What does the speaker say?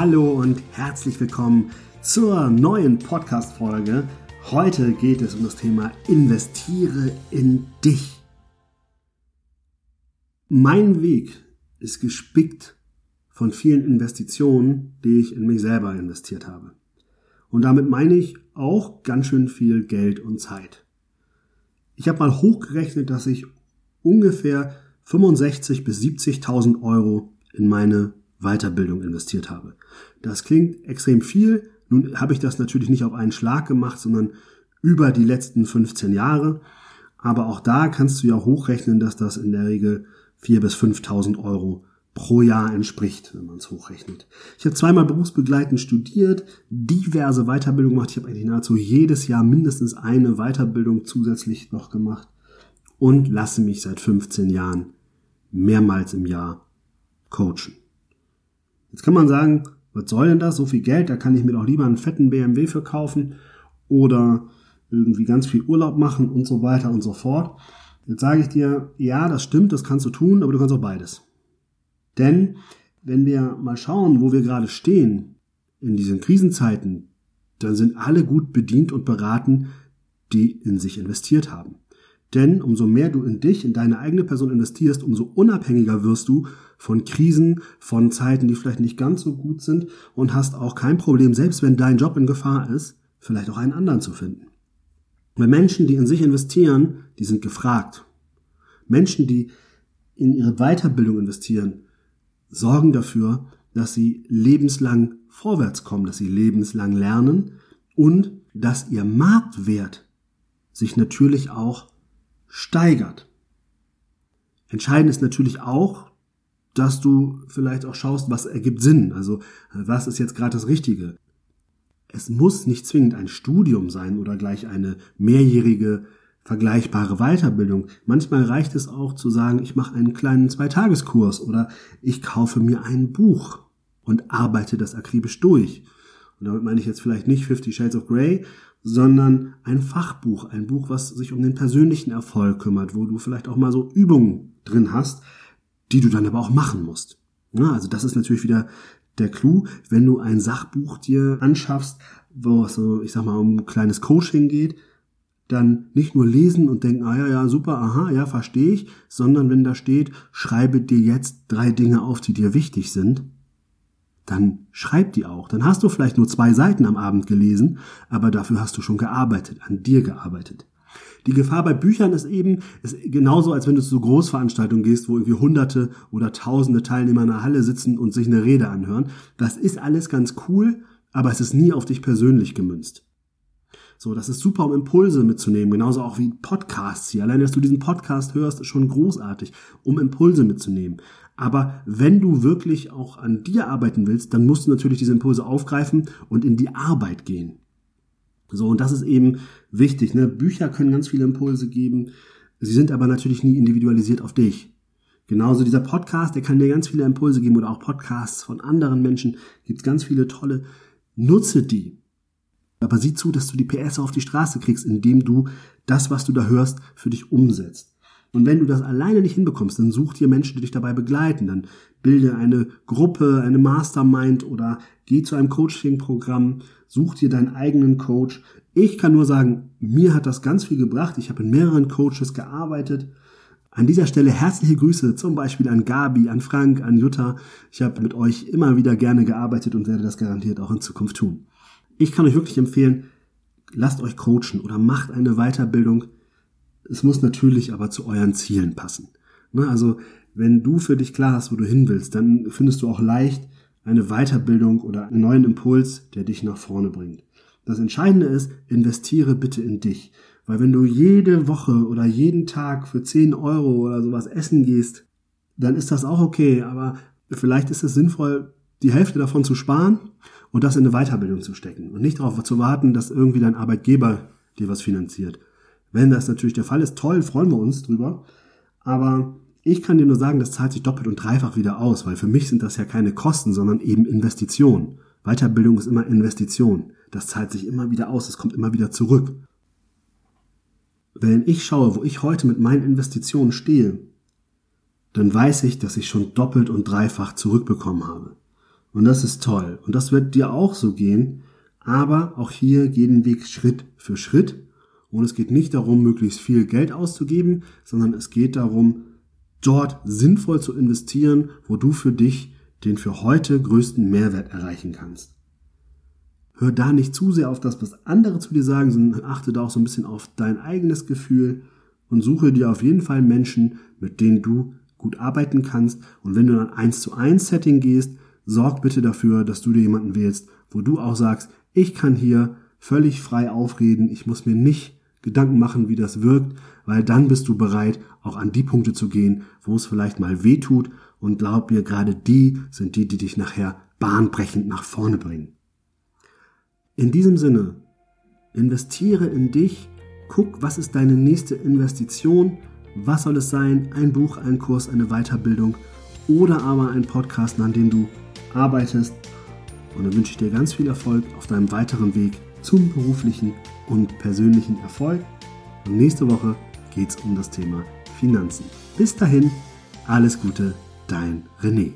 Hallo und herzlich willkommen zur neuen Podcast-Folge. Heute geht es um das Thema Investiere in dich. Mein Weg ist gespickt von vielen Investitionen, die ich in mich selber investiert habe. Und damit meine ich auch ganz schön viel Geld und Zeit. Ich habe mal hochgerechnet, dass ich ungefähr 65 bis 70.000 Euro in meine Weiterbildung investiert habe. Das klingt extrem viel. Nun habe ich das natürlich nicht auf einen Schlag gemacht, sondern über die letzten 15 Jahre. Aber auch da kannst du ja hochrechnen, dass das in der Regel 4.000 bis 5.000 Euro pro Jahr entspricht, wenn man es hochrechnet. Ich habe zweimal berufsbegleitend studiert, diverse Weiterbildungen gemacht. Ich habe eigentlich nahezu jedes Jahr mindestens eine Weiterbildung zusätzlich noch gemacht und lasse mich seit 15 Jahren mehrmals im Jahr coachen. Jetzt kann man sagen, was soll denn das? So viel Geld, da kann ich mir doch lieber einen fetten BMW für kaufen oder irgendwie ganz viel Urlaub machen und so weiter und so fort. Jetzt sage ich dir, ja, das stimmt, das kannst du tun, aber du kannst auch beides. Denn wenn wir mal schauen, wo wir gerade stehen in diesen Krisenzeiten, dann sind alle gut bedient und beraten, die in sich investiert haben. Denn umso mehr du in dich, in deine eigene Person investierst, umso unabhängiger wirst du von Krisen, von Zeiten, die vielleicht nicht ganz so gut sind und hast auch kein Problem, selbst wenn dein Job in Gefahr ist, vielleicht auch einen anderen zu finden. Weil Menschen, die in sich investieren, die sind gefragt. Menschen, die in ihre Weiterbildung investieren, sorgen dafür, dass sie lebenslang vorwärts kommen, dass sie lebenslang lernen und dass ihr Marktwert sich natürlich auch steigert. Entscheidend ist natürlich auch, dass du vielleicht auch schaust, was ergibt Sinn. Also was ist jetzt gerade das Richtige. Es muss nicht zwingend ein Studium sein oder gleich eine mehrjährige vergleichbare Weiterbildung. Manchmal reicht es auch zu sagen, ich mache einen kleinen Zweitageskurs oder ich kaufe mir ein Buch und arbeite das akribisch durch. Und damit meine ich jetzt vielleicht nicht Fifty Shades of Grey, sondern ein Fachbuch, ein Buch, was sich um den persönlichen Erfolg kümmert, wo du vielleicht auch mal so Übungen drin hast, die du dann aber auch machen musst. Ja, also das ist natürlich wieder der Clou, wenn du ein Sachbuch dir anschaffst, wo es so, ich sag mal, um ein kleines Coaching geht, dann nicht nur lesen und denken, ah ja, ja, super, aha, ja, verstehe ich, sondern wenn da steht, schreibe dir jetzt drei Dinge auf, die dir wichtig sind, dann schreib die auch. Dann hast du vielleicht nur zwei Seiten am Abend gelesen, aber dafür hast du schon gearbeitet, an dir gearbeitet. Die Gefahr bei Büchern ist eben, ist genauso, als wenn du zu Großveranstaltungen gehst, wo irgendwie hunderte oder tausende Teilnehmer in der Halle sitzen und sich eine Rede anhören. Das ist alles ganz cool, aber es ist nie auf dich persönlich gemünzt. So, das ist super, um Impulse mitzunehmen, genauso auch wie Podcasts hier. Allein, dass du diesen Podcast hörst, ist schon großartig, um Impulse mitzunehmen. Aber wenn du wirklich auch an dir arbeiten willst, dann musst du natürlich diese Impulse aufgreifen und in die Arbeit gehen. So, und das ist eben wichtig. Ne? Bücher können ganz viele Impulse geben. Sie sind aber natürlich nie individualisiert auf dich. Genauso dieser Podcast, der kann dir ganz viele Impulse geben oder auch Podcasts von anderen Menschen. Gibt ganz viele tolle. Nutze die. Aber sieh zu, dass du die PS auf die Straße kriegst, indem du das, was du da hörst, für dich umsetzt. Und wenn du das alleine nicht hinbekommst, dann such dir Menschen, die dich dabei begleiten. Dann bilde eine Gruppe, eine Mastermind oder geh zu einem Coaching-Programm, such dir deinen eigenen Coach. Ich kann nur sagen, mir hat das ganz viel gebracht. Ich habe in mehreren Coaches gearbeitet. An dieser Stelle herzliche Grüße zum Beispiel an Gabi, an Frank, an Jutta. Ich habe mit euch immer wieder gerne gearbeitet und werde das garantiert auch in Zukunft tun. Ich kann euch wirklich empfehlen, lasst euch coachen oder macht eine Weiterbildung. Es muss natürlich aber zu euren Zielen passen. Ne, also wenn du für dich klar hast, wo du hin willst, dann findest du auch leicht eine Weiterbildung oder einen neuen Impuls, der dich nach vorne bringt. Das Entscheidende ist, investiere bitte in dich. Weil wenn du jede Woche oder jeden Tag für 10 Euro oder sowas essen gehst, dann ist das auch okay. Aber vielleicht ist es sinnvoll, die Hälfte davon zu sparen und das in eine Weiterbildung zu stecken und nicht darauf zu warten, dass irgendwie dein Arbeitgeber dir was finanziert. Wenn das natürlich der Fall ist, toll, freuen wir uns drüber. Aber ich kann dir nur sagen, das zahlt sich doppelt und dreifach wieder aus, weil für mich sind das ja keine Kosten, sondern eben Investitionen. Weiterbildung ist immer Investition. Das zahlt sich immer wieder aus, es kommt immer wieder zurück. Wenn ich schaue, wo ich heute mit meinen Investitionen stehe, dann weiß ich, dass ich schon doppelt und dreifach zurückbekommen habe. Und das ist toll. Und das wird dir auch so gehen. Aber auch hier geht den Weg Schritt für Schritt. Und es geht nicht darum, möglichst viel Geld auszugeben, sondern es geht darum, dort sinnvoll zu investieren, wo du für dich den für heute größten Mehrwert erreichen kannst. Hör da nicht zu sehr auf das, was andere zu dir sagen, sondern achte da auch so ein bisschen auf dein eigenes Gefühl und suche dir auf jeden Fall Menschen, mit denen du gut arbeiten kannst. Und wenn du in ein 1 zu 1 Setting gehst, sorg bitte dafür, dass du dir jemanden wählst, wo du auch sagst, ich kann hier völlig frei aufreden, ich muss mir nicht Gedanken machen, wie das wirkt, weil dann bist du bereit, auch an die Punkte zu gehen, wo es vielleicht mal weh tut und glaub mir, gerade die sind die, die dich nachher bahnbrechend nach vorne bringen. In diesem Sinne, investiere in dich, guck, was ist deine nächste Investition, was soll es sein, ein Buch, ein Kurs, eine Weiterbildung oder aber ein Podcast, an dem du arbeitest. Und dann wünsche ich dir ganz viel Erfolg auf deinem weiteren Weg zum beruflichen und persönlichen Erfolg. Und nächste Woche geht es um das Thema Finanzen. Bis dahin, alles Gute, dein René.